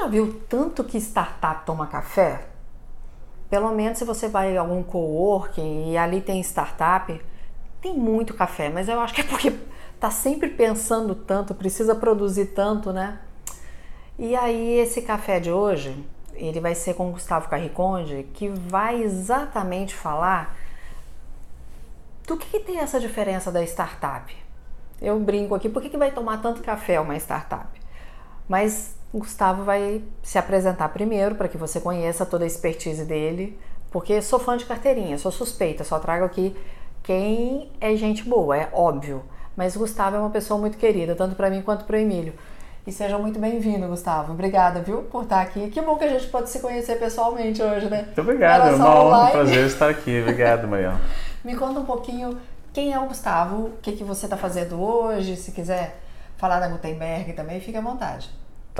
Já viu tanto que startup toma café? Pelo menos se você vai a algum coworking e ali tem startup, tem muito café, mas eu acho que é porque tá sempre pensando tanto, precisa produzir tanto, né? E aí esse café de hoje, ele vai ser com Gustavo Carriconde, que vai exatamente falar do que, que tem essa diferença da startup. Eu brinco aqui, por que, que vai tomar tanto café uma startup? Mas o Gustavo vai se apresentar primeiro para que você conheça toda a expertise dele, porque sou fã de carteirinha, sou suspeita, só trago aqui quem é gente boa, é óbvio. Mas o Gustavo é uma pessoa muito querida, tanto para mim quanto para o Emílio. E seja muito bem-vindo, Gustavo. Obrigada, viu, por estar aqui. Que bom que a gente pode se conhecer pessoalmente hoje, né? Muito obrigado, é uma honra, um prazer estar aqui. Obrigado, Mariana. Me conta um pouquinho quem é o Gustavo, o que, que você está fazendo hoje, se quiser falar da Gutenberg também, fique à vontade.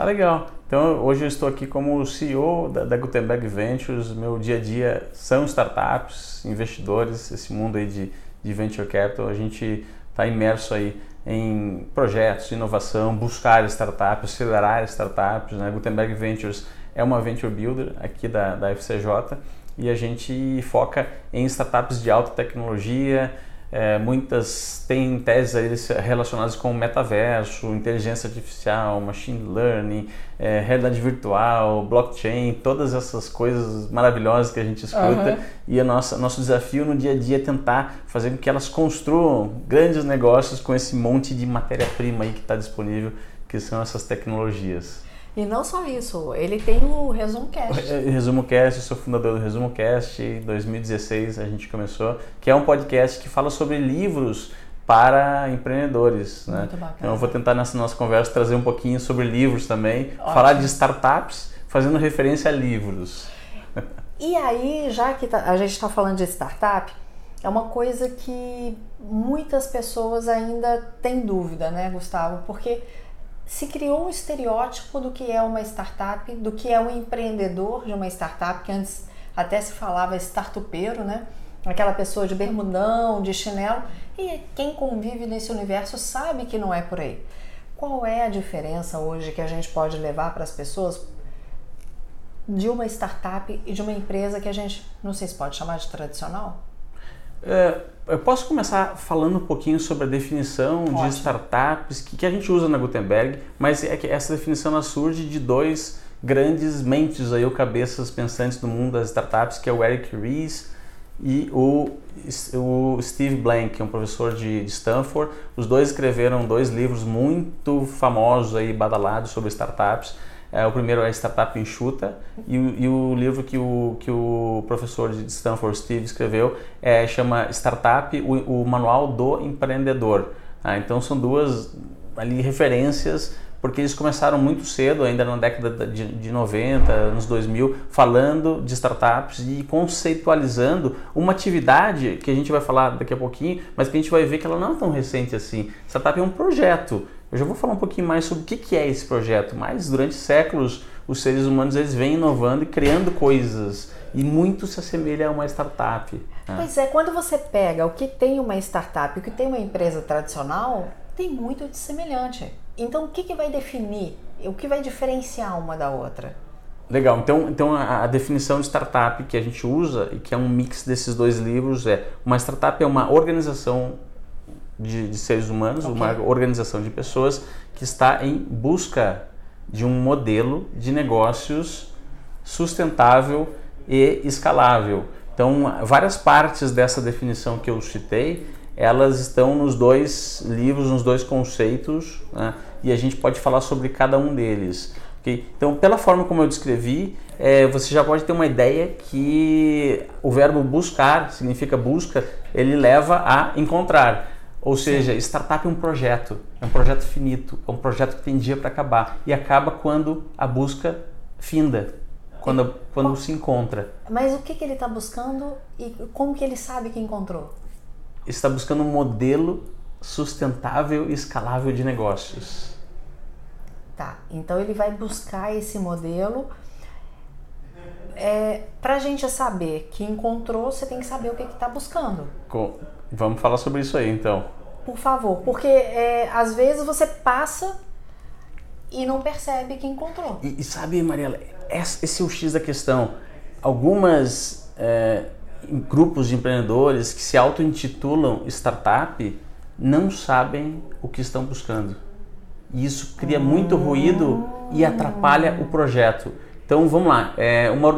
Tá legal. Então hoje eu estou aqui como CEO da, da, Gutenberg Ventures. Meu dia a dia são startups, investidores, esse mundo aí de, de venture capital. A gente está imerso aí em projetos inovação, buscar startups, acelerar startups. Né? Gutenberg Ventures é uma venture builder aqui da, da FCJ e a gente foca em startups de alta tecnologia, é, muitas têm teses relacionadas com metaverso, inteligência artificial, machine learning, é, realidade virtual, blockchain, todas essas coisas maravilhosas que a gente escuta. Uhum. E a nossa, nosso desafio no dia a dia é tentar fazer com que elas construam grandes negócios com esse monte de matéria-prima aí que está disponível, que são essas tecnologias. E não só isso, ele tem o Resumo Cast. É, Resumo Cast, sou fundador do Resumo Cast, em 2016 a gente começou, que é um podcast que fala sobre livros para empreendedores. Né? Muito bacana. Então eu vou tentar nessa nossa conversa trazer um pouquinho sobre livros também, Ótimo. falar de startups, fazendo referência a livros. E aí, já que tá, a gente está falando de startup, é uma coisa que muitas pessoas ainda têm dúvida, né, Gustavo? Porque se criou um estereótipo do que é uma startup, do que é um empreendedor de uma startup, que antes até se falava startupeiro, né? Aquela pessoa de bermudão, de chinelo, e quem convive nesse universo sabe que não é por aí. Qual é a diferença hoje que a gente pode levar para as pessoas de uma startup e de uma empresa que a gente, não sei se pode chamar de tradicional? É, eu posso começar falando um pouquinho sobre a definição Ótimo. de startups que, que, a gente usa na Gutenberg, mas é que essa definição surge de dois grandes mentes aí, ou cabeças pensantes do mundo das startups, que é o Eric Ries e o, o Steve Blank, que é um professor de, de Stanford. Os dois escreveram dois livros muito famosos aí, badalados sobre startups. É, o primeiro é Startup Enxuta e, e, o livro que o, que o professor de Stanford, Steve, escreveu é, chama Startup, o, o Manual do Empreendedor. Ah, então são duas ali referências porque eles começaram muito cedo, ainda na década de, de 90, anos 2000, falando de startups e conceitualizando uma atividade que a gente vai falar daqui a pouquinho, mas que a gente vai ver que ela não é tão recente assim. Startup é um projeto eu já vou falar um pouquinho mais sobre o que é esse projeto, mas durante séculos os seres humanos eles vêm inovando e criando coisas e muito se assemelha a uma startup. Né? Pois é, quando você pega o que tem uma startup e o que tem uma empresa tradicional, tem muito de semelhante. Então o que, que vai definir, o que vai diferenciar uma da outra? Legal, então, então a, a, definição de startup que a gente usa e que é um mix desses dois livros é uma startup é uma organização de, de seres humanos, okay. uma organização de pessoas que está em busca de um modelo de negócios sustentável e escalável. Então, várias partes dessa definição que eu citei, elas estão nos dois livros, nos dois conceitos, né? E a gente pode falar sobre cada um deles. Okay? Então, pela forma como eu descrevi, é, você já pode ter uma ideia que o verbo buscar significa busca, ele leva a encontrar. Ou seja, Sim. startup é um projeto, é um projeto finito, é um projeto que tem dia para acabar e acaba quando a busca finda. quando, quando se encontra. Mas o que, que ele está buscando e como que ele sabe que encontrou? Está buscando um modelo sustentável e escalável de negócios. Tá, então ele vai buscar esse modelo. É, Para a gente saber que encontrou, você tem que saber o que está buscando. Com... Vamos falar sobre isso aí então. Por favor, porque é, às vezes você passa e não percebe que encontrou. E, e sabe, Mariela, esse é o X da questão. Algumas é, grupos de empreendedores que se auto-intitulam startup não sabem o que estão buscando. E isso cria muito ruído e atrapalha o projeto. Então vamos lá, é uma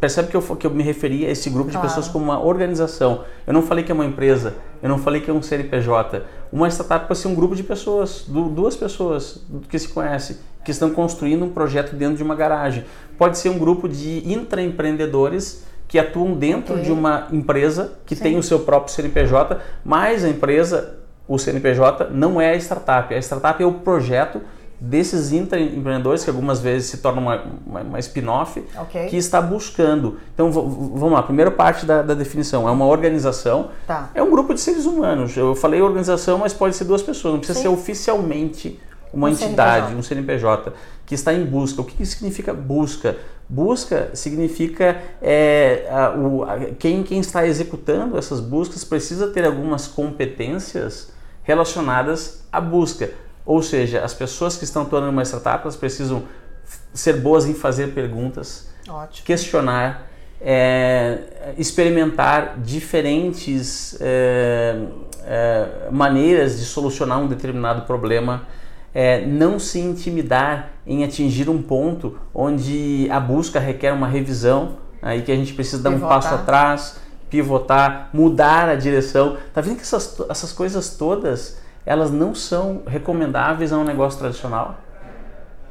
percebe que eu, que eu me referi a esse grupo de claro. pessoas como uma organização. Eu não falei que é uma empresa, eu não falei que é um CNPJ. Uma startup pode ser um grupo de pessoas, duas pessoas que se conhecem, que estão construindo um projeto dentro de uma garagem. Pode ser um grupo de intraempreendedores que atuam dentro okay. de uma empresa que Sim. tem o seu próprio CNPJ, mas a empresa, o CNPJ, não é a startup. A startup é o projeto desses empreendedores, que algumas vezes se tornam uma, uma, uma spin-off, okay. que está buscando. Então, vamos lá, a primeira parte da, da definição é uma organização, tá. é um grupo de seres humanos. Eu falei organização, mas pode ser duas pessoas, não precisa Sim. ser oficialmente uma um entidade, CNPJ. um CNPJ, que está em busca. O que, que significa busca? Busca significa é, a, o, a, quem, quem está executando essas buscas precisa ter algumas competências relacionadas à busca. Ou seja, as pessoas que estão atuando uma startup elas precisam ser boas em fazer perguntas, Ótimo. questionar, é, experimentar diferentes é, é, maneiras de solucionar um determinado problema, é, não se intimidar em atingir um ponto onde a busca requer uma revisão, aí que a gente precisa dar um passo atrás, pivotar, mudar a direção. Tá vendo que essas, essas coisas todas elas não são recomendáveis a um negócio tradicional.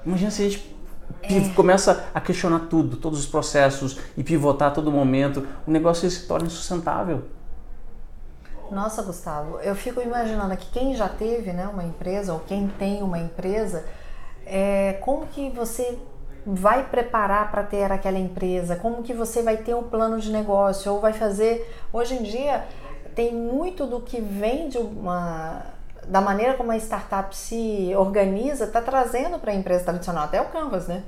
Imagina se a gente é. começa a questionar tudo, todos os processos e pivotar a todo momento, o negócio se torna insustentável. Nossa, Gustavo, eu fico imaginando que quem já teve né, uma empresa ou quem tem uma empresa, é, como que você vai preparar para ter aquela empresa? Como que você vai ter um plano de negócio? Ou vai fazer. Hoje em dia, tem muito do que vem de uma da maneira como a startup se organiza, está trazendo para a empresa tradicional, até o Canvas, né?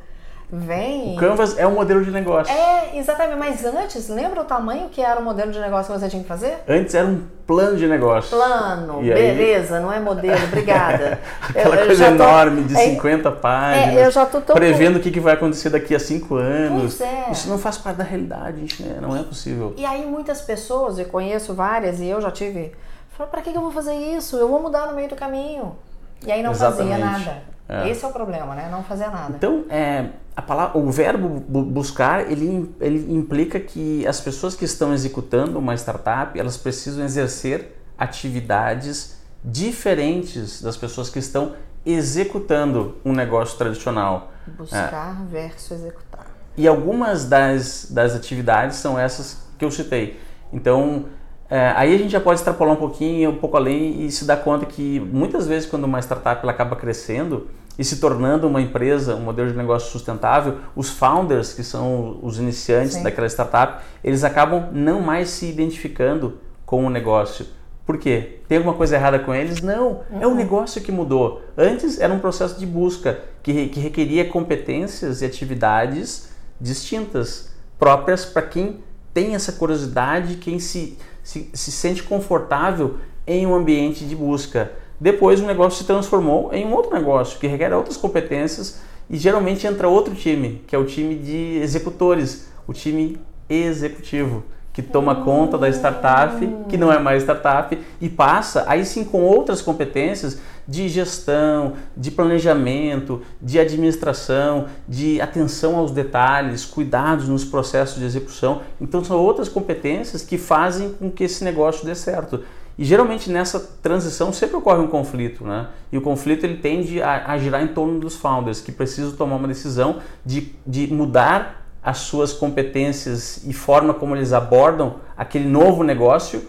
Vem. O Canvas é um modelo de negócio. É, exatamente. Mas antes, lembra o tamanho que era o modelo de negócio que você tinha que fazer? Antes era um plano de negócio. Plano, e beleza, aí... não é modelo, obrigada. Aquela eu, coisa eu enorme tô... de 50 é, páginas. É, eu já tô tão... Prevendo o que, que vai acontecer daqui a 5 anos. Pois é. Isso não faz parte da realidade, gente, né? não é possível. E aí muitas pessoas, eu conheço várias e eu já tive Falei, para que, que eu vou fazer isso? Eu vou mudar no meio do caminho. E aí não Exatamente. fazia nada. É. Esse é o problema, né? Não fazer nada. Então, é, a palavra, o verbo buscar, ele, ele implica que as pessoas que estão executando uma startup, elas precisam exercer atividades diferentes das pessoas que estão executando um negócio tradicional. Buscar é. versus executar. E algumas das, das atividades são essas que eu citei. Então, é, aí a gente já pode extrapolar um pouquinho, um pouco além e se dar conta que muitas vezes quando uma startup ela acaba crescendo e se tornando uma empresa, um modelo de negócio sustentável, os founders, que são os iniciantes Sim. daquela startup, eles acabam não mais se identificando com o negócio. Por quê? Tem alguma coisa errada com eles? Não, é o uhum. negócio que mudou. Antes era um processo de busca que, que requeria competências e atividades distintas, próprias para quem tem essa curiosidade, quem se se, se sente confortável em um ambiente de busca. Depois o negócio se transformou em um outro negócio que requer outras competências e geralmente entra outro time, que é o time de executores, o time executivo, que toma conta da startup, que não é mais startup, e passa aí sim com outras competências de gestão, de planejamento, de administração, de atenção aos detalhes, cuidados nos processos de execução. Então são outras competências que fazem com que esse negócio dê certo. E geralmente nessa transição sempre ocorre um conflito, né? E o conflito ele tende a, a girar em torno dos founders que precisam tomar uma decisão de, de mudar as suas competências e forma como eles abordam aquele novo negócio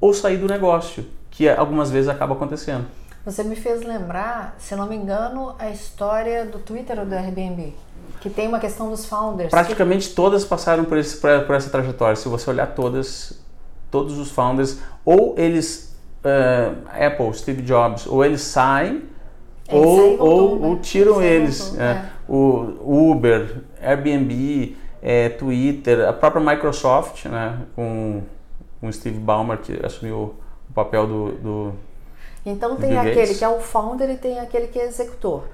ou sair do negócio, que algumas vezes acaba acontecendo. Você me fez lembrar, se não me engano, a história do Twitter ou do Airbnb. que tem uma questão dos founders. Praticamente que... todas passaram por, esse, por, essa trajetória. Se você olhar todas, todos os founders, ou eles, uh, Apple, Steve Jobs, ou eles saem, eles ou, ou, né? ou, tiram eles. Voltou, é. É. O Uber, Airbnb, é, Twitter, a própria Microsoft, né, com, com o Steve Ballmer, que assumiu o papel do, do então tem aquele que é o founder e tem aquele que é executor.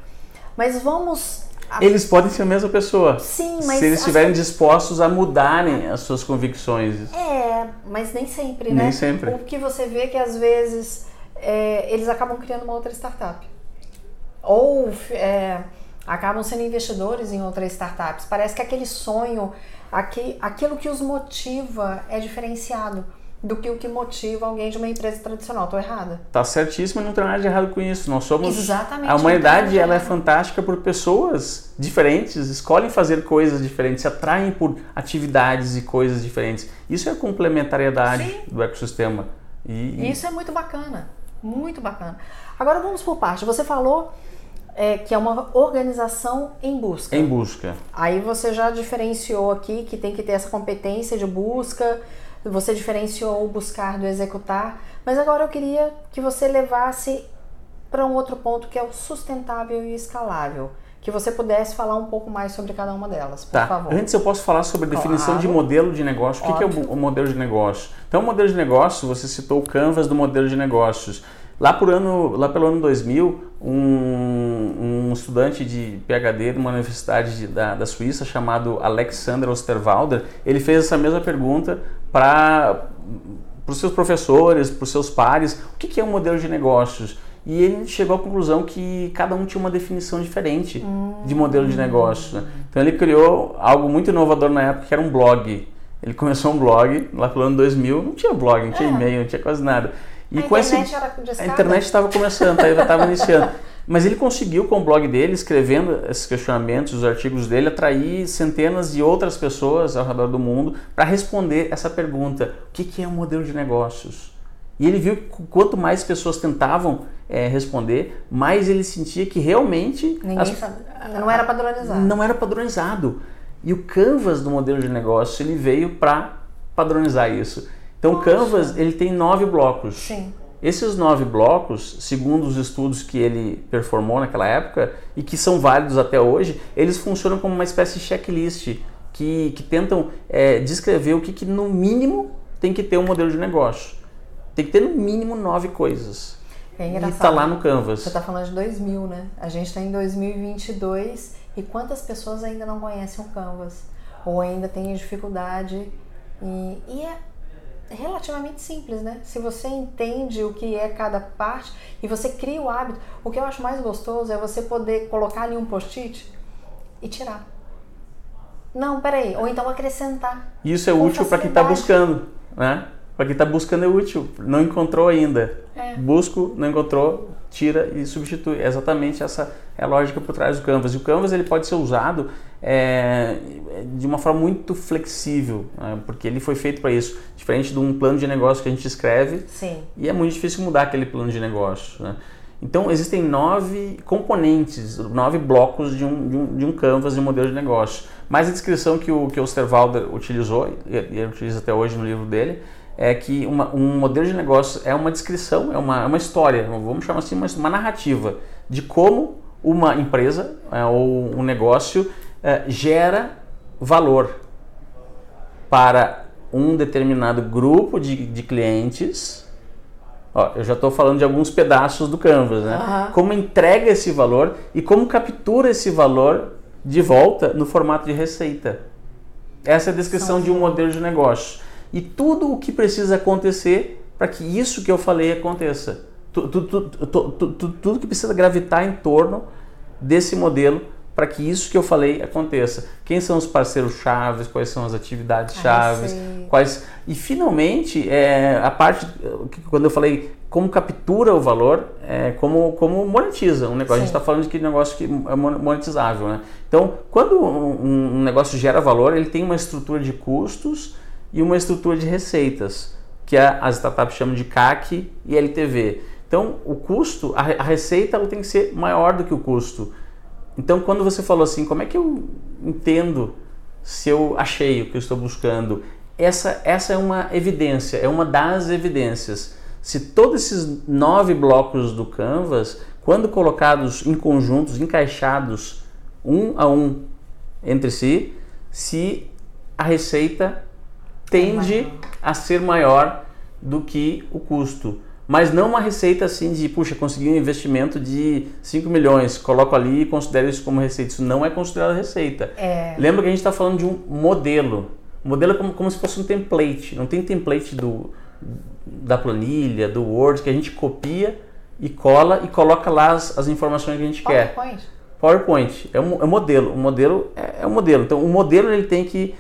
Mas vamos eles podem ser a mesma pessoa. Sim, mas. Se eles estiverem dispostos a mudarem as suas convicções. É, mas nem sempre, né? Nem sempre. O que você vê é que às vezes é, eles acabam criando uma outra startup. Ou é, acabam sendo investidores em outras startups. Parece que aquele sonho, aqui, aquilo que os motiva é diferenciado do que o que motiva alguém de uma empresa tradicional. Estou errada? Tá certíssimo, não tem nada de errado com isso. Nós somos Exatamente. A humanidade ela é fantástica por pessoas diferentes, escolhem fazer coisas diferentes, se atraem por atividades e coisas diferentes. Isso é a complementariedade Sim. do ecossistema. E, isso é muito bacana, muito bacana. Agora vamos por parte. Você falou é, que é uma organização em busca. Em busca. Aí você já diferenciou aqui que tem que ter essa competência de busca você diferenciou o buscar do executar, mas agora eu queria que você levasse para um outro ponto que é o sustentável e escalável. Que você pudesse falar um pouco mais sobre cada uma delas, por tá. favor. Antes eu posso falar sobre a definição claro. de modelo de negócio. O que, que é o, modelo de negócio? Então, o modelo de negócio, você citou o canvas do modelo de negócios. Lá, por ano, lá pelo ano 2000, um, um estudante de PhD de uma universidade de, da, da Suíça chamado Alexander Osterwalder, ele fez essa mesma pergunta para os seus professores, para os seus pares, o que, que é um modelo de negócios? E ele chegou à conclusão que cada um tinha uma definição diferente de modelo de negócio. Né? Então ele criou algo muito inovador na época, que era um blog. Ele começou um blog lá pelo ano 2000, não tinha blog, não tinha é. e-mail, não tinha quase nada. E a com internet era A internet estava começando, estava iniciando. Mas ele conseguiu, com o blog dele, escrevendo esses questionamentos, os artigos dele, atrair centenas de outras pessoas ao redor do mundo para responder essa pergunta: o que, que é um modelo de negócios? E ele viu que quanto mais pessoas tentavam é, responder, mais ele sentia que realmente. Ninguém as, sabe. Não era padronizado. Não era padronizado. E o Canvas do modelo de negócio ele veio para padronizar isso. Então o Canvas ele tem nove blocos. Sim. Esses nove blocos, segundo os estudos que ele performou naquela época e que são válidos até hoje, eles funcionam como uma espécie de checklist que, que tentam é, descrever o que, que, no mínimo, tem que ter um modelo de negócio. Tem que ter no mínimo nove coisas. É engraçado. E está lá no Canvas. Você está falando de 2000, né? A gente está em 2022 e quantas pessoas ainda não conhecem o Canvas? Ou ainda têm dificuldade? E, e é relativamente simples, né? Se você entende o que é cada parte e você cria o hábito, o que eu acho mais gostoso é você poder colocar ali um post-it e tirar. Não, peraí, ou então acrescentar. Isso é útil para quem está buscando, né? Para quem está buscando é útil, não encontrou ainda. É. Busco, não encontrou, tira e substitui. É exatamente essa é a lógica por trás do Canvas. E o Canvas ele pode ser usado é, de uma forma muito flexível, né? porque ele foi feito para isso. Diferente de um plano de negócio que a gente escreve Sim. e é muito difícil mudar aquele plano de negócio. Né? Então existem nove componentes, nove blocos de um, de um, de um canvas de um modelo de negócio. Mas a descrição que o, que o Osterwalder utilizou, e ele utiliza até hoje no livro dele, é que uma, um modelo de negócio é uma descrição, é uma, é uma história, vamos chamar assim, uma, uma narrativa de como uma empresa é, ou um negócio é, gera valor para um determinado grupo de, de clientes. Ó, eu já estou falando de alguns pedaços do Canvas, né? Uhum. Como entrega esse valor e como captura esse valor de volta no formato de receita. Essa é a descrição de um modelo de negócio e tudo o que precisa acontecer para que isso que eu falei aconteça. Tudo, tudo, tudo, tudo que precisa gravitar em torno desse modelo para que isso que eu falei aconteça. Quem são os parceiros chaves, quais são as atividades chaves, quais e finalmente é, a parte quando eu falei como captura o valor, é, como como monetiza um negócio. Sim. A gente está falando de que negócio que é monetizável, né? Então, quando um, um negócio gera valor, ele tem uma estrutura de custos e uma estrutura de receitas, que as startups chamam de CAC e LTV. Então, o custo, a, a receita ela tem que ser maior do que o custo. Então, quando você falou assim, como é que eu entendo se eu achei o que eu estou buscando? Essa, essa é uma evidência, é uma das evidências. Se todos esses nove blocos do Canvas, quando colocados em conjuntos, encaixados um a um entre si, se a receita tende a ser maior do que o custo. Mas não uma receita assim de, puxa, consegui um investimento de 5 milhões, coloco ali e considero isso como receita. Isso não é considerado receita. É. Lembra que a gente está falando de um modelo. O modelo é como, como se fosse um template. Não tem template do, da planilha, do Word, que a gente copia e cola e coloca lá as, as informações que a gente PowerPoint. quer. PowerPoint. É um, é um modelo. O modelo é, é um modelo. Então, o modelo ele tem que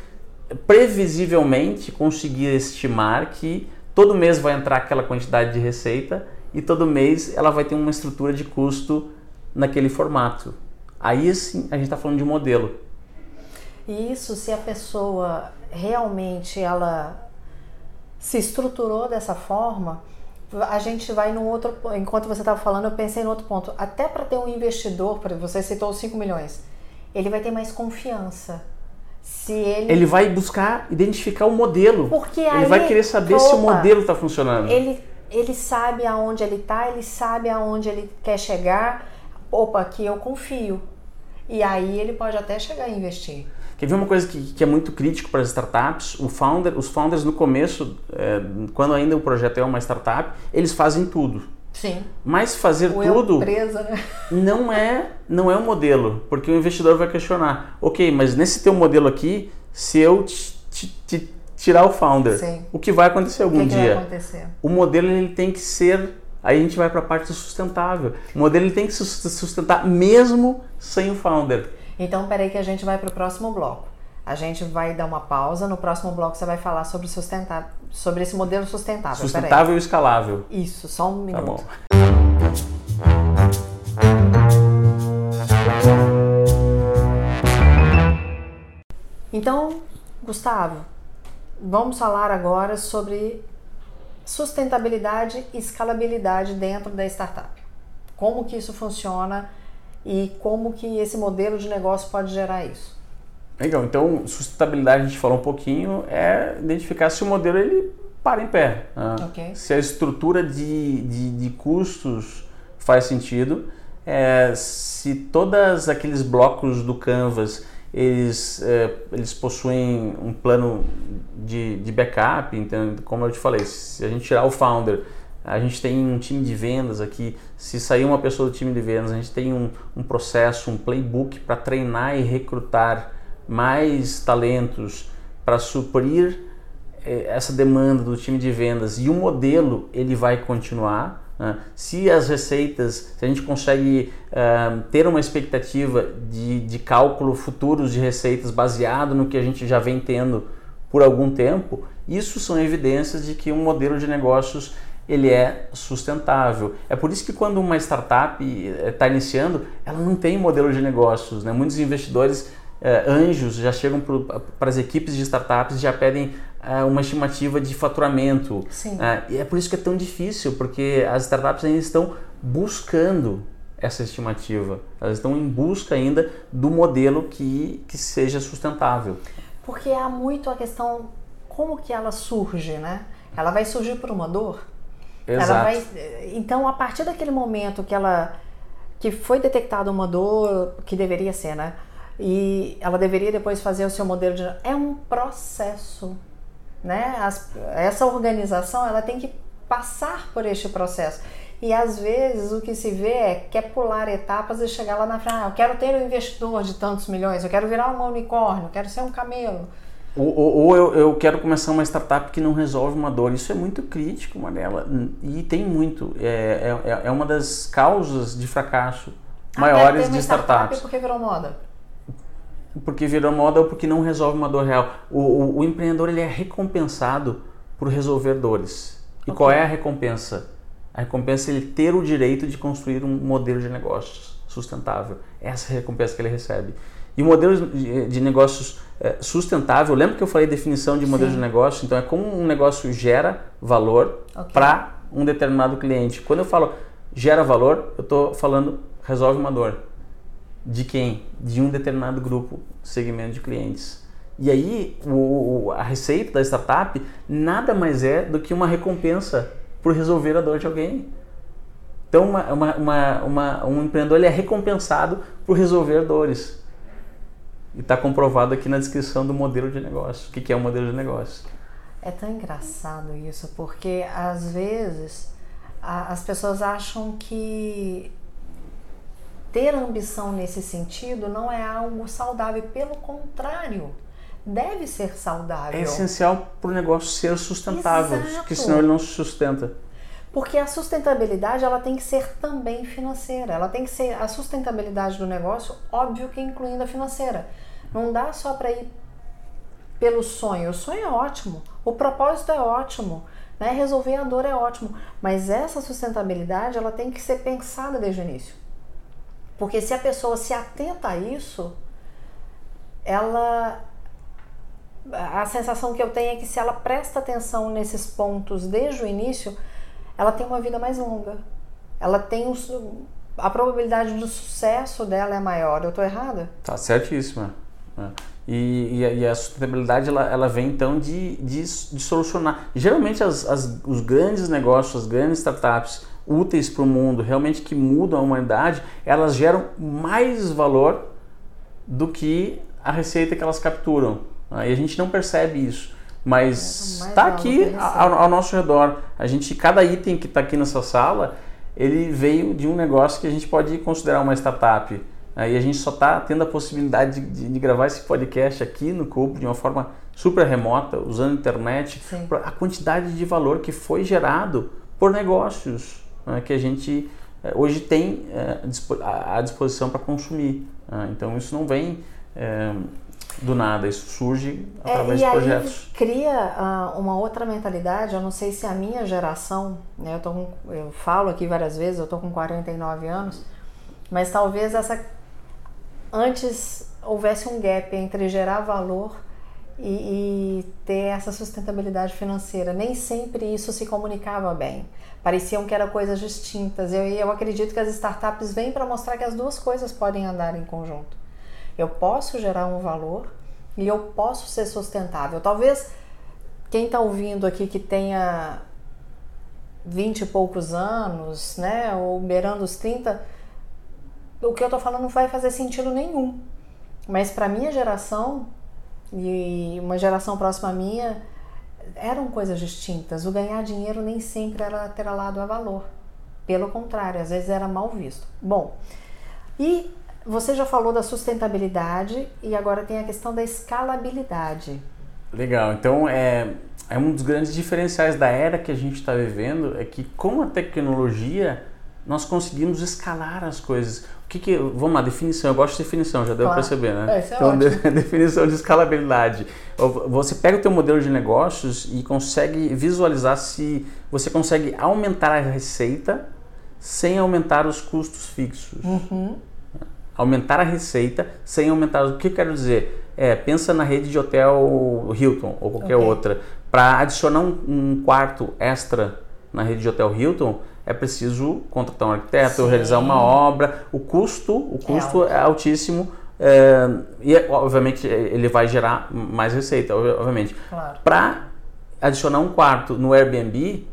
previsivelmente conseguir estimar que todo mês vai entrar aquela quantidade de receita e todo mês ela vai ter uma estrutura de custo naquele formato. Aí sim a gente está falando de um modelo. Isso se a pessoa realmente ela se estruturou dessa forma, a gente vai no outro. Enquanto você estava falando, eu pensei no outro ponto. Até para ter um investidor, você citou os 5 milhões, ele vai ter mais confiança se ele... ele vai buscar identificar o modelo. Porque ele aí, vai querer saber opa, se o modelo está funcionando. Ele, ele sabe aonde ele está, ele sabe aonde ele quer chegar. Opa, aqui eu confio. E aí ele pode até chegar a investir. Quer ver uma coisa que, que é muito crítico para as startups? O founder, os founders no começo, é, quando ainda o projeto é uma startup, eles fazem tudo. Sim. Mas fazer Ou tudo é presa, né? não é não é um modelo, porque o investidor vai questionar. Ok, mas nesse teu modelo aqui, se eu te, te, tirar o founder, Sim. o que vai acontecer algum o que, que dia? vai acontecer? O modelo ele tem que ser Aí a gente vai para a parte sustentável. O modelo ele tem que se sustentar mesmo sem o founder. Então, peraí que a gente vai para o próximo bloco. A gente vai dar uma pausa. No próximo bloco você vai falar sobre sustentável, sobre esse modelo sustentável. Sustentável e escalável. Isso, só um Tá minuto. bom. Então, Gustavo, vamos falar agora sobre sustentabilidade e escalabilidade dentro da startup. Como que isso funciona e como que esse modelo de negócio pode gerar isso. Legal, então sustentabilidade a gente falou um pouquinho, é identificar se o modelo ele para em pé. né? Ok. Se a estrutura de, de, de custos faz sentido, é, se todos aqueles blocos do Canvas eles, é, eles possuem um plano de, de backup, então, como eu te falei, se a gente tirar o founder, a gente tem um time de vendas aqui, se sair uma pessoa do time de vendas, a gente tem um, um processo, um playbook para treinar e recrutar mais talentos para suprir eh, essa demanda do time de vendas e o modelo ele vai continuar. né? Se as receitas, se a gente consegue ah, ter uma expectativa de, de cálculo futuros de receitas baseado no que a gente já vem tendo por algum tempo, isso são evidências de que um modelo de negócios ele é sustentável. É por isso que quando uma startup está iniciando, ela não tem modelo de negócios. Né? Muitos investidores eh, anjos já chegam para as equipes de startups e já pedem eh, uma estimativa de faturamento. Sim. Eh, e é por isso que é tão difícil, porque as startups ainda estão buscando essa estimativa. Elas estão em busca ainda do modelo que, que seja sustentável. Porque há muito a questão como que ela surge, né? Ela vai surgir por uma dor? Ela Exato. vai, então, a partir daquele momento que ela que foi detectada uma dor que deveria ser, né? E ela deveria depois fazer o seu modelo de é um processo, né? As- essa organização ela tem que passar por este processo. E às vezes o que se vê é quer pular etapas e chegar lá na frente. Ah, eu quero ter um investidor de tantos milhões, eu quero virar um unicórnio, eu quero ser um camelo. Ou, ou- ou eu, eu quero começar uma startup que não resolve uma dor. Isso é muito crítico, Manela. E tem muito. É, é, é uma das causas de fracasso Ah, maiores de uma startup startups. porque virou moda. Porque virou moda ou porque não resolve uma dor real. O, o, o empreendedor ele é recompensado por resolver dores. E Ok. qual é a recompensa? A recompensa é ele ter o direito de construir um modelo de negócios sustentável. Essa é a recompensa que ele recebe. E o modelo de, negócios eh, sustentável, lembra que eu falei definição de modelo Sim. de negócio? Então é como um negócio gera valor Ok. para um determinado cliente. Quando eu falo gera valor, eu estou falando resolve uma dor. De quem? De um determinado grupo, segmento de clientes. E aí o, a receita da startup nada mais é do que uma recompensa por resolver a dor de alguém. Então uma, uma, uma, um empreendedor é recompensado por resolver dores. E está comprovado aqui na descrição do modelo de negócio. O que, que é o um modelo de negócio? É tão engraçado isso, porque às vezes a, as pessoas acham que ter ambição nesse sentido não é algo saudável, pelo contrário, deve ser saudável. É essencial para o negócio ser sustentável, Exato. porque senão ele não se sustenta. Porque a sustentabilidade ela tem que ser também financeira. Ela tem que ser a sustentabilidade do negócio, óbvio que incluindo a financeira. Não dá só para ir pelo sonho. O sonho é ótimo, o propósito é ótimo, né? Resolver a dor é ótimo, mas essa sustentabilidade ela tem que ser pensada desde o início. Porque se a pessoa se atenta a isso, ela a sensação que eu tenho é que se ela presta atenção nesses pontos desde o início, ela tem uma vida mais longa. Ela tem um, a probabilidade do sucesso dela é maior. Eu estou errada? Tá certíssima. Né? E, e, e, a sustentabilidade ela, ela vem então de, de, de solucionar. Geralmente as, as, os grandes negócios, as grandes startups úteis para o mundo, realmente que mudam a humanidade, elas geram mais valor do que a receita que elas capturam. Né? E a gente não percebe isso. Mas está aqui ao, ao, nosso redor. A gente, cada item que está aqui nessa sala, ele veio de um negócio que a gente pode considerar uma startup. Aí a gente só está tendo a possibilidade de, de, de, gravar esse podcast aqui no Cubo de uma forma super remota, usando internet, a quantidade de valor que foi gerado por negócios né, que a gente eh, hoje tem é, à disposição para consumir. Né? Então isso não vem é, do nada, isso surge através é, de projetos. cria uh, uma outra mentalidade, eu não sei se a minha geração, né, eu, tô com, eu falo aqui várias vezes, eu estou com 49 anos, mas talvez essa antes houvesse um gap entre gerar valor e, e, ter essa sustentabilidade financeira. Nem sempre isso se comunicava bem. Pareciam que eram coisas distintas. Eu, eu acredito que as startups vêm para mostrar que as duas coisas podem andar em conjunto. Eu posso gerar um valor e eu posso ser sustentável. Talvez quem está ouvindo aqui que tenha 20 e poucos anos, né, ou beirando os 30, o que eu tô falando não vai fazer sentido nenhum. Mas para minha geração e uma geração próxima à minha, eram coisas distintas. O ganhar dinheiro nem sempre era atrelado a valor. Pelo contrário, às vezes era mal visto. Bom, e você já falou da sustentabilidade e agora tem a questão da escalabilidade. Legal. Então, é, é um dos grandes diferenciais da era que a gente está vivendo é que com a tecnologia nós conseguimos escalar as coisas. O que, que vamos lá, definição. Eu gosto de definição, já deu claro. para perceber, né? É, isso é então, de, definição de escalabilidade. Você pega o teu modelo de negócios e consegue visualizar se você consegue aumentar a receita sem aumentar os custos fixos. Uhum. Aumentar a receita sem aumentar. O que eu quero dizer? É, pensa na rede de hotel Hilton ou qualquer okay. outra. Para adicionar um, um quarto extra na rede de hotel Hilton, é preciso contratar um arquiteto, Sim. realizar uma obra. O custo, o é custo é, é altíssimo. É, e obviamente ele vai gerar mais receita, obviamente. Claro. Para adicionar um quarto no Airbnb,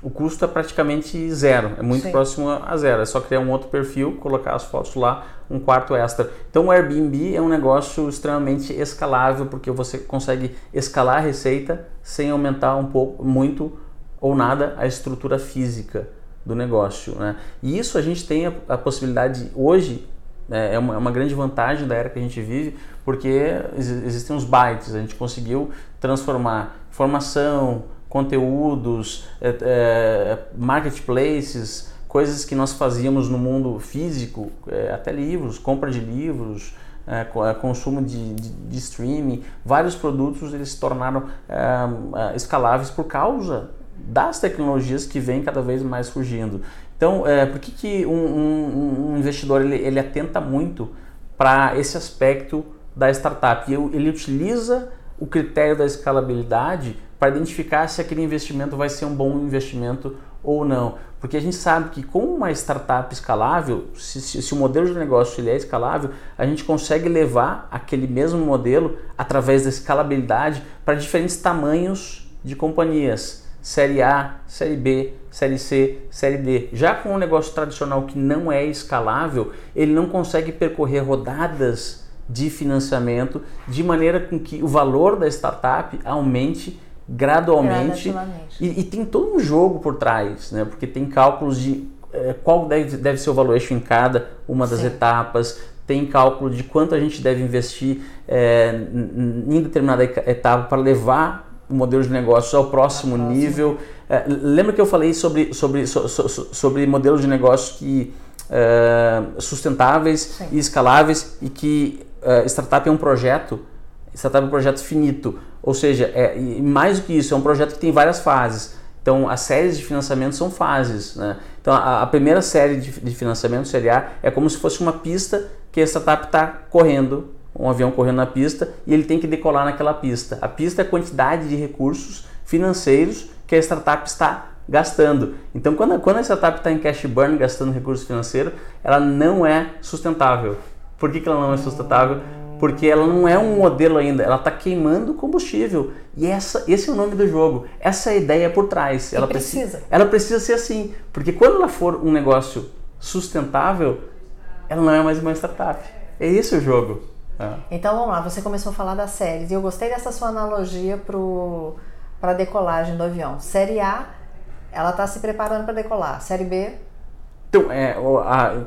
o custo é praticamente zero, é muito Sim. próximo a zero. É só criar um outro perfil, colocar as fotos lá, um quarto extra. Então o Airbnb é um negócio extremamente escalável porque você consegue escalar a receita sem aumentar um pouco, muito ou nada a estrutura física do negócio. Né? E isso a gente tem a, a possibilidade hoje, né, é, uma, é, uma, grande vantagem da era que a gente vive, porque existem os bytes, a gente conseguiu transformar informação, conteúdos, é, é, marketplaces, coisas que nós fazíamos no mundo físico, é, até livros, compra de livros, é, é, consumo de, de, de, streaming, vários produtos eles se tornaram é, escaláveis por causa das tecnologias que vêm cada vez mais surgindo. Então, é, por que, que um, um, um investidor ele, ele atenta muito para esse aspecto da startup? Ele utiliza o critério da escalabilidade para identificar se aquele investimento vai ser um bom investimento ou não? Porque a gente sabe que com uma startup escalável, se, se, se, o modelo de negócio ele é escalável, a gente consegue levar aquele mesmo modelo através da escalabilidade para diferentes tamanhos de companhias. Série A, Série B, Série C, Série D. Já com um negócio tradicional que não é escalável, ele não consegue percorrer rodadas de financiamento de maneira com que o valor da startup aumente gradualmente. E, e, tem todo um jogo por trás, né? porque tem cálculos de é, qual deve, deve ser o valuation em cada uma das Sim. etapas, tem cálculo de quanto a gente deve investir é, em determinada etapa para levar o modelo de negócios ao próximo nível. É, lembra que eu falei sobre, sobre, so, so, sobre modelos de negócios que, sustentáveis Sim. e escaláveis e que startup é um projeto, startup é um projeto finito. Ou seja, é, mais do que isso, é um projeto que tem várias fases. Então, as séries de financiamento são fases. Né? Então, a, a primeira série de, de, financiamento, série A, é como se fosse uma pista que a startup está correndo, um avião correndo na pista, e ele tem que decolar naquela pista. A pista é a quantidade de recursos financeiros que a startup está gastando. Então, quando, quando a startup está em cash burn, gastando recursos financeiros, ela não é sustentável. Por que, que ela não é sustentável? porque ela não é um modelo ainda, ela está queimando combustível. E essa, esse é o nome do jogo. Essa é a ideia por trás. Ela precisa. Ela precisa ser assim, porque quando ela for um negócio sustentável, ela não é mais uma startup. É esse o jogo. É. Então vamos lá, você começou a falar das séries e eu gostei dessa sua analogia para a decolagem do avião. Série A, ela está se preparando para decolar. Série B, então, é, a,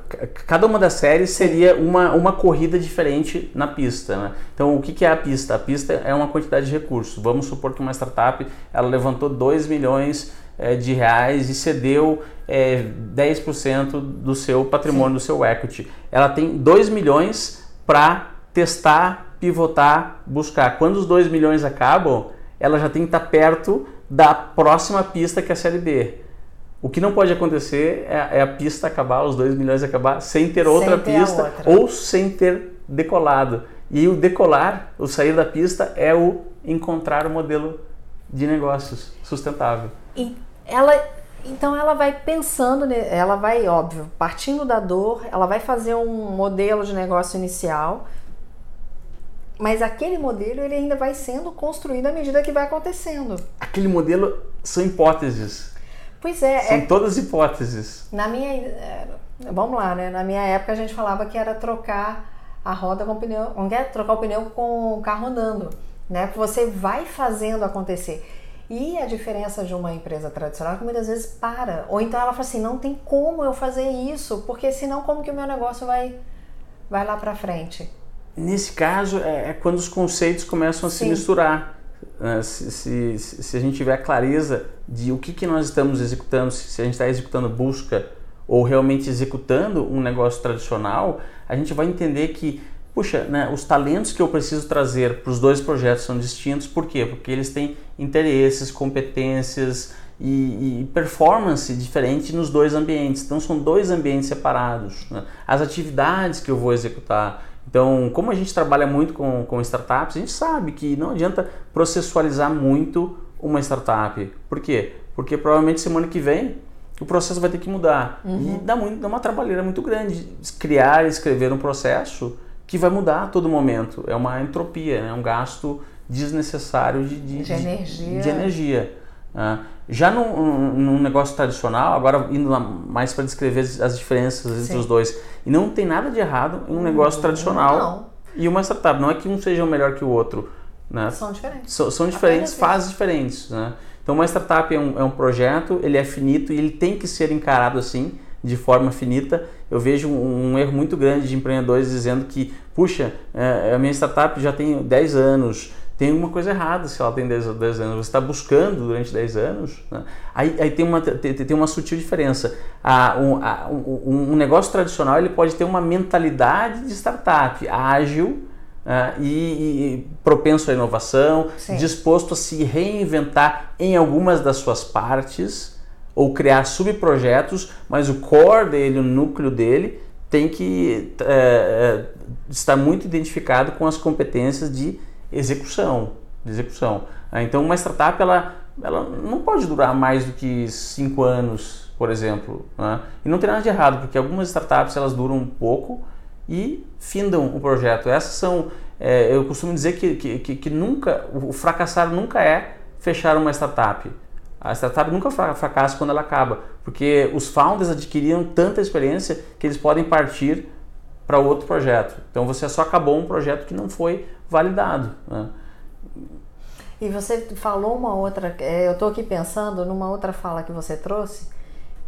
cada uma das séries seria uma, uma corrida diferente na pista. Né? Então, o que, que é a pista? A pista é uma quantidade de recursos. Vamos supor que uma startup ela levantou 2 milhões é, de reais e cedeu é, 10% do seu patrimônio, Sim. do seu equity. Ela tem 2 milhões para testar, pivotar, buscar. Quando os 2 milhões acabam, ela já tem que estar perto da próxima pista que é a série B. O que não pode acontecer é, é, a pista acabar, os 2 milhões acabar sem ter outra sem ter pista outra. ou sem ter decolado. E o decolar, o sair da pista, é o encontrar o modelo de negócios sustentável. E ela, então ela vai pensando, ela vai, óbvio, partindo da dor, ela vai fazer um modelo de negócio inicial, mas aquele modelo ele ainda vai sendo construído à medida que vai acontecendo. Aquele modelo são hipóteses. Pois é. São é, todas hipóteses. Na minha. É, vamos lá, né? Na minha época a gente falava que era trocar a roda com o pneu. Não quer trocar o pneu com o carro andando. Né? Você vai fazendo acontecer. E a diferença de uma empresa tradicional é que muitas vezes para. Ou então ela fala assim: não tem como eu fazer isso, porque senão como que o meu negócio vai, vai lá para frente? Nesse caso, é, é, quando os conceitos começam a Sim. se misturar. Uh, se, se, se, a gente tiver clareza de o que, que nós estamos executando, se a gente está executando busca ou realmente executando um negócio tradicional, a gente vai entender que, puxa, né, os talentos que eu preciso trazer para os dois projetos são distintos, por quê? Porque eles têm interesses, competências e, e performance diferente nos dois ambientes. Então, são dois ambientes separados. Né? As atividades que eu vou executar, então, como a gente trabalha muito com, com startups, a gente sabe que não adianta processualizar muito uma startup. Por quê? Porque provavelmente semana que vem o processo vai ter que mudar. Uhum. E dá, muito, dá uma trabalheira muito grande criar e escrever um processo que vai mudar a todo momento. É uma entropia, né? é um gasto desnecessário de, de, de energia. De energia. Uh, já num, num, negócio tradicional, agora indo mais para descrever as diferenças Sim. entre os dois, e não tem nada de errado em um negócio tradicional não. e uma startup. Não é que um seja melhor que o outro. Né? São diferentes. So, são diferentes, fases diferentes. Né? Então, uma startup é um, é um projeto, ele é finito e ele tem que ser encarado assim, de forma finita. Eu vejo um, um erro muito grande de empreendedores dizendo que, puxa, é, a minha startup já tem 10 anos, tem alguma coisa errada se ela tem 10, 10 anos. Você está buscando durante 10 anos. Né? Aí, aí, tem, uma, tem, tem uma sutil diferença. Ah, um, ah, um, um, negócio tradicional ele pode ter uma mentalidade de startup ágil ah, e, e, propenso à inovação, Sim. disposto a se reinventar em algumas das suas partes ou criar subprojetos, mas o core dele, o núcleo dele, tem que é, estar muito identificado com as competências de execução, execução. Ah, então uma startup ela ela não pode durar mais do que cinco anos, por exemplo. Né? E não tem nada de errado, porque algumas startups elas duram um pouco e findam o projeto. Essas são, é, eu costumo dizer que, que, que, nunca, o fracassar nunca é fechar uma startup. A startup nunca fracassa quando ela acaba, porque os founders adquiriram tanta experiência que eles podem partir para outro projeto. Então você só acabou um projeto que não foi validado. Né? E você falou uma outra, é, eu estou aqui pensando numa outra fala que você trouxe,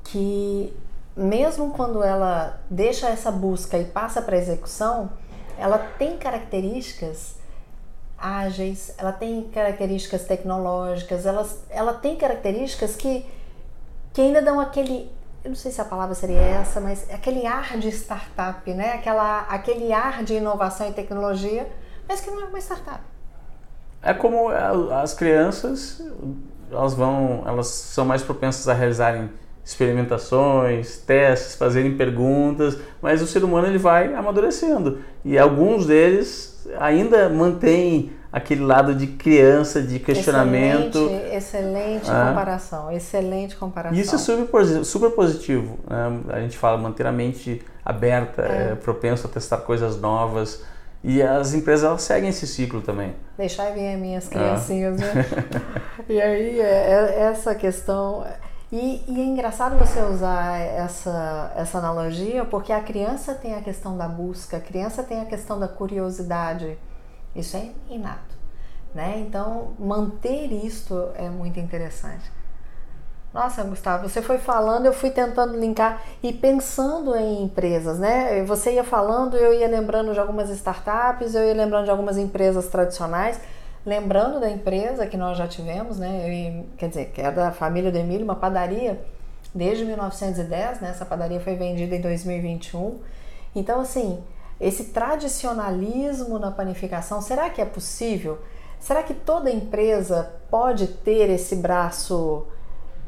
que mesmo quando ela deixa essa busca e passa para execução, ela tem características ágeis, ela tem características tecnológicas, ela, ela tem características que, que ainda dão aquele, eu não sei se a palavra seria essa, mas aquele ar de startup, né? Aquela, aquele ar de inovação e tecnologia, mas que não é uma startup. É como as crianças, elas vão, elas são mais propensas a realizarem experimentações, testes, fazerem perguntas, mas o ser humano ele vai amadurecendo e alguns deles ainda mantêm aquele lado de criança, de questionamento. Excelente, excelente ah. comparação, excelente comparação. Isso é super, super positivo. Né? A gente fala manter a mente aberta, é. É, propenso a testar coisas novas. E as empresas seguem esse ciclo também. Deixar vir as minhas criancinhas, ah. né? e aí, é, é, essa questão. E, e, é engraçado você usar essa, essa analogia, porque a criança tem a questão da busca, a criança tem a questão da curiosidade. Isso é inato. Né? Então, manter isto é muito interessante. Nossa, Gustavo, você foi falando, eu fui tentando linkar e pensando em empresas, né? Você ia falando, eu ia lembrando de algumas startups, eu ia lembrando de algumas empresas tradicionais, lembrando da empresa que nós já tivemos, né? Eu, quer dizer, que é da família do Emílio, uma padaria desde 1910, né? Essa padaria foi vendida em 2021. Então, assim, esse tradicionalismo na panificação, será que é possível? Será que toda empresa pode ter esse braço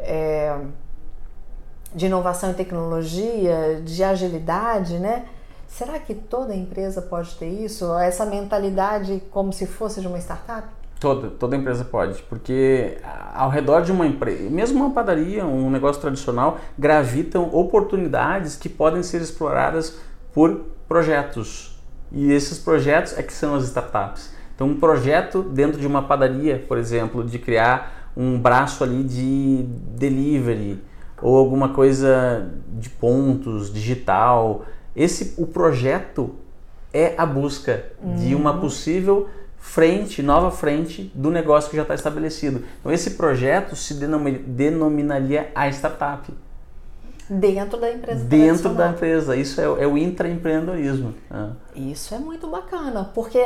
é, de inovação e tecnologia, de agilidade, né? Será que toda empresa pode ter isso? Essa mentalidade como se fosse de uma startup? Toda, toda empresa pode, porque ao redor de uma empresa, mesmo uma padaria, um negócio tradicional, gravitam oportunidades que podem ser exploradas por projetos. E esses projetos é que são as startups. Então, um projeto dentro de uma padaria, por exemplo, de criar um braço ali de delivery ou alguma coisa de pontos digital. Esse o projeto é a busca uhum. de uma possível frente, nova frente do negócio que já está estabelecido. Então esse projeto se denominaria a startup. Dentro da empresa. Dentro da empresa. Isso é, é o intraempreendedorismo. É. Isso é muito bacana, porque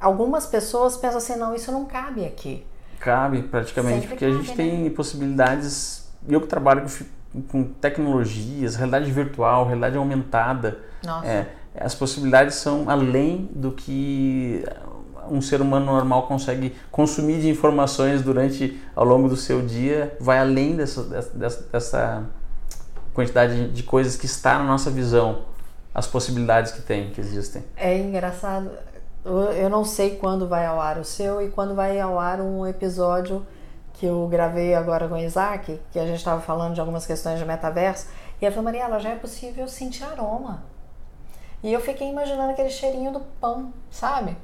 algumas pessoas pensam assim, não, isso não cabe aqui. Cabe praticamente, Sempre porque cabe, a gente né? tem possibilidades. Eu que trabalho com, com, tecnologias, realidade virtual, realidade aumentada. É, as possibilidades são além do que um ser humano normal consegue consumir de informações durante ao longo do seu dia, vai além dessa, dessa, dessa quantidade de coisas que está na nossa visão, as possibilidades que tem, que existem. É engraçado eu não sei quando vai ao ar o seu e quando vai ao ar um episódio que eu gravei agora com o Isaac, que a gente estava falando de algumas questões de metaverso, e ele falou, Mariela, já é possível sentir aroma. E eu fiquei imaginando aquele cheirinho do pão, sabe?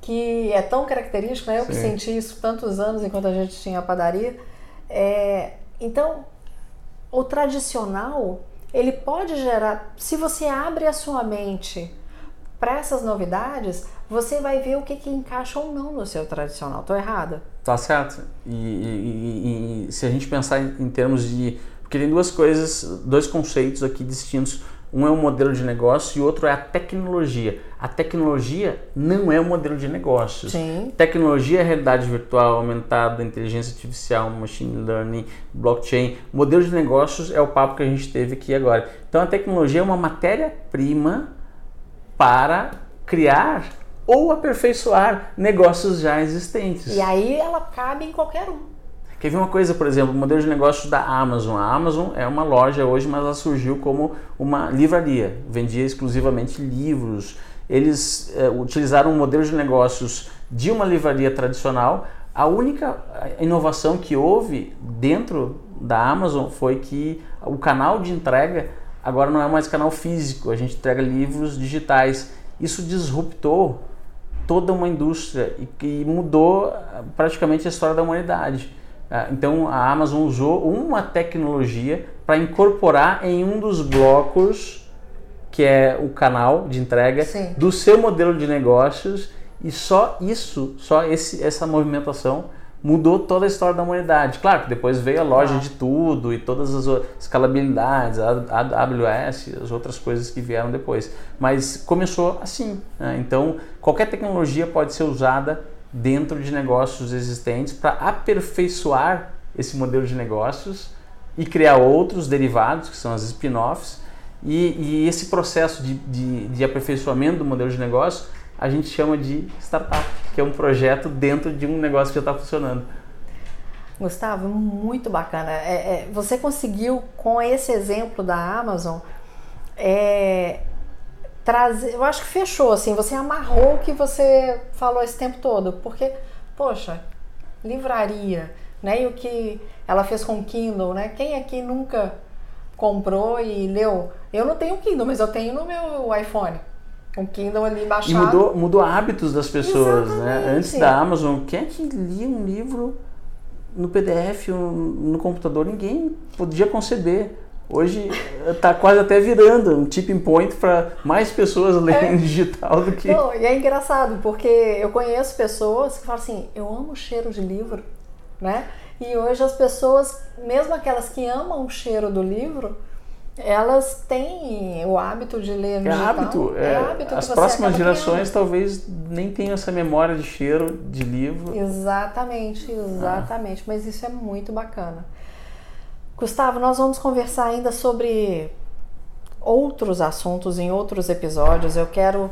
Que é tão característico, né? Eu Sim. que senti isso tantos anos enquanto a gente tinha a padaria. É... Então, o tradicional, ele pode gerar, se você abre a sua mente para essas novidades, você vai ver o que, que encaixa ou não no seu tradicional. Tô errada? Tá certo. E, e, e, se a gente pensar em, em termos de. Porque tem duas coisas, dois conceitos aqui distintos. Um é o modelo de negócio e o outro é a tecnologia. A tecnologia não é o modelo de negócios. Sim. Tecnologia é realidade virtual aumentada, inteligência artificial, machine learning, blockchain. Modelo de negócios é o papo que a gente teve aqui agora. Então a tecnologia é uma matéria-prima para criar ou aperfeiçoar negócios já existentes. E aí ela cabe em qualquer um. Quer ver uma coisa, por exemplo, o modelo de negócios da Amazon. A Amazon é uma loja hoje, mas ela surgiu como uma livraria, vendia exclusivamente livros. Eles é, utilizaram um modelo de negócios de uma livraria tradicional A única inovação que houve dentro da Amazon foi que o canal de entrega agora não é mais canal físico, a gente entrega livros digitais. Isso disruptou toda uma indústria e que mudou praticamente a história da humanidade. Ah, então a Amazon usou uma tecnologia para incorporar em um dos blocos, que é o canal de entrega, Sim. do seu modelo de negócios e só isso, só esse, essa movimentação mudou toda a história da humanidade. Claro que depois veio a loja ah. de tudo e todas as escalabilidades, a AWS, as outras coisas que vieram depois. Mas começou assim. Né? Então, qualquer tecnologia pode ser usada dentro de negócios existentes para aperfeiçoar esse modelo de negócios e criar outros derivados, que são as spin-offs. E, e, esse processo de, de, de aperfeiçoamento do modelo de negócio a gente chama de startup, que é um projeto dentro de um negócio que já está funcionando. Gustavo, muito bacana. É, é, você conseguiu, com esse exemplo da Amazon, é, trazer. Eu acho que fechou, assim, você amarrou o que você falou esse tempo todo. Porque, poxa, livraria, né? E o que ela fez com o Kindle, né? Quem aqui nunca comprou e leu? Eu não tenho Kindle, mas eu tenho no meu iPhone. O Kindle ali baixado. E mudou, mudou hábitos das pessoas, né? Exatamente. né? Antes da Amazon, quem é que lia um livro no PDF, no computador? Ninguém podia conceber. Hoje está quase até virando um tipping point para mais pessoas lerem é. digital do que. Não, e é engraçado, porque eu conheço pessoas que falam assim: eu amo o cheiro de livro, né? E hoje as pessoas, mesmo aquelas que amam o cheiro do livro, elas têm o hábito de ler é hábito, é, é hábito as próximas gerações talvez nem tenham essa memória de cheiro de livro. Exatamente exatamente. Ah. mas isso é muito bacana. Gustavo nós vamos conversar ainda sobre outros assuntos em outros episódios. Eu quero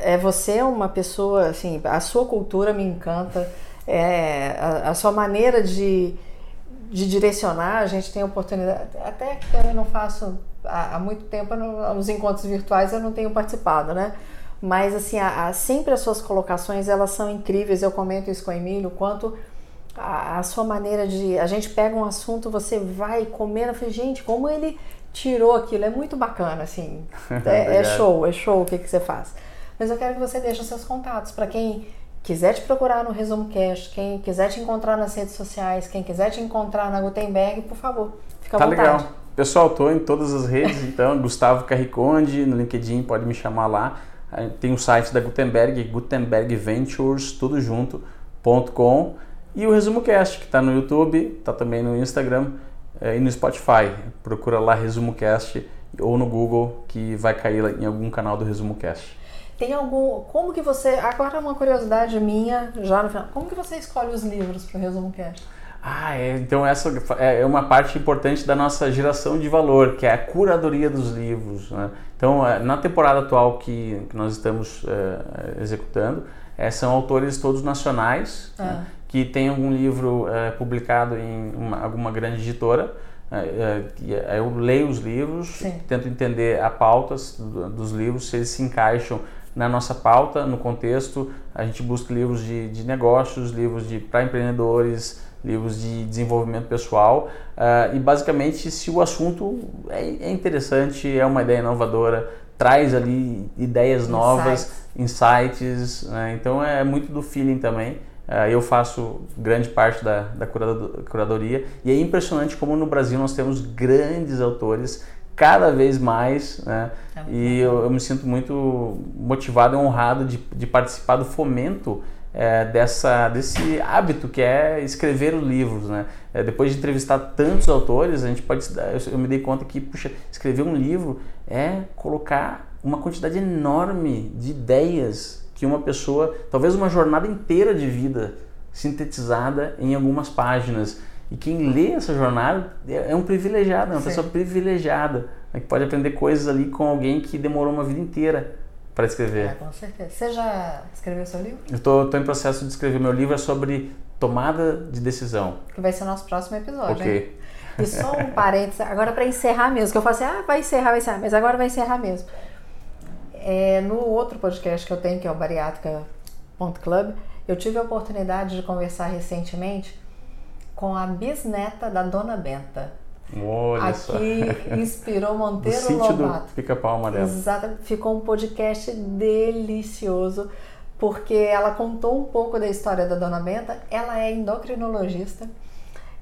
é você é uma pessoa assim a sua cultura me encanta. É a, a sua maneira de de direcionar, a gente tem a oportunidade, até que eu não faço há, há muito tempo, não, nos encontros virtuais eu não tenho participado, né? Mas assim, a, a, sempre as suas colocações elas são incríveis, eu comento isso com o Emílio, quanto a, a, sua maneira de. A gente pega um assunto, você vai comendo, eu falei, gente, como ele tirou aquilo, é muito bacana, assim. É, é show, é show o que, que você faz. Mas eu quero que você deixe os seus contatos para quem quiser te procurar no Resumo Cash, quem quiser te encontrar nas redes sociais, quem quiser te encontrar na Gutenberg, por favor, fica à tá vontade. legal. Pessoal, estou em todas as redes, então, Gustavo Carriconde, no LinkedIn, pode me chamar lá. Tem o site da Gutenberg, gutenbergventures, tudo junto, .com. E o Resumo Cast, que está no YouTube, está também no Instagram eh, e no Spotify. Procura lá Resumo Cast ou no Google, que vai cair em algum canal do Resumo Cast. Tem algum. Como que você. Agora uma curiosidade minha, já no final. Como que você escolhe os livros para o Resumo Cast? Ah, é, então essa é uma parte importante da nossa geração de valor, que é a curadoria dos livros. Né? Então, é, na temporada atual que, que nós estamos é, executando, é, são autores todos nacionais, ah. né? que têm algum livro é, publicado em uma, alguma grande editora. É, é, eu leio os livros, Sim. tento entender a pauta dos livros, se eles se encaixam na nossa pauta, no contexto. A gente busca livros de, de negócios, livros de para empreendedores, livros de desenvolvimento pessoal uh, e basicamente se o assunto é, é, interessante, é uma ideia inovadora, traz ali ideias novas, insights, né? então é muito do feeling também. Uh, eu faço grande parte da, da curadoria e é impressionante como no Brasil nós temos grandes autores cada vez mais, né? É e eu, eu, me sinto muito motivado e honrado de, de participar do fomento é, dessa, desse hábito que é escrever os livros, né? É, depois de entrevistar tantos autores, a gente pode, eu, eu me dei conta que, puxa, escrever um livro é colocar uma quantidade enorme de ideias que uma pessoa, talvez uma jornada inteira de vida sintetizada em algumas páginas. E quem lê essa jornada é, é um privilegiado, é uma Sim. pessoa privilegiada, né, que pode aprender coisas ali com alguém que demorou uma vida inteira para escrever. É, com certeza. Você já escreveu seu livro? Eu estou em processo de escrever meu livro é sobre tomada de decisão. Que vai ser o nosso próximo episódio. Ok. Hein? E só um parênteses, agora para encerrar mesmo, que eu falo assim, ah, vai encerrar, vai encerrar, mas agora vai encerrar mesmo. É, no outro podcast que eu tenho, que é o Bariátrica.club, Eu tive a oportunidade de conversar recentemente com a bisneta da Dona Benta. Olha Aqui só. inspirou Monteiro do Lobato. do Pica-Pau Amarelo. Exato, ficou um podcast delicioso, porque ela contou um pouco da história da Dona Benta. Ela é endocrinologista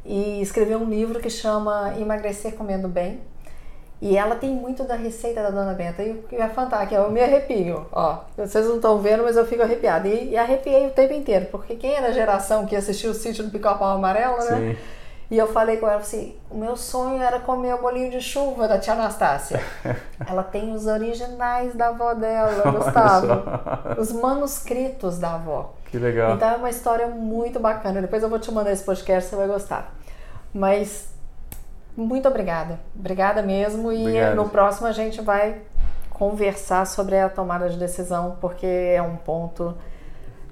e escreveu um livro que chama Emagrecer Comendo Bem. E ela tem muito da receita da Dona Benta. E é fantástico, eu me arrepio. Ó, vocês não estão vendo, mas eu fico arrepiada. E, e arrepiei o tempo inteiro, porque quem era a geração que assistiu o sítio do Pica-Pau Amarelo, né? Sim. E eu falei com ela assim: o meu sonho era comer o bolinho de chuva da tia Anastácia. ela tem os originais da avó dela, Gustavo. Os manuscritos da avó. Que legal. Então é uma história muito bacana. Depois eu vou te mandar esse podcast, você vai gostar. Mas muito obrigada. Obrigada mesmo. E Obrigado. no próximo a gente vai conversar sobre a tomada de decisão, porque é um ponto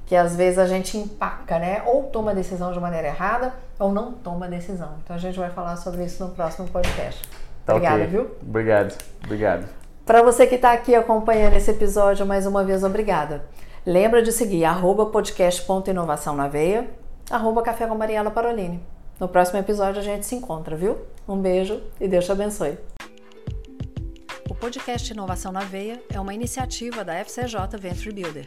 que às vezes a gente empaca, né? Ou toma a decisão de maneira errada, ou não toma a decisão. Então a gente vai falar sobre isso no próximo podcast. Tá Obrigada, ok. viu? Obrigado. Obrigado. Para você que está aqui acompanhando esse episódio, mais uma vez, obrigada. Lembra de seguir arroba podcast.inovação na veia, arroba café com Mariela Parolini. No próximo episódio a gente se encontra, viu? Um beijo e Deus te abençoe. O podcast Inovação na Veia é uma iniciativa da FCJ Venture Builder.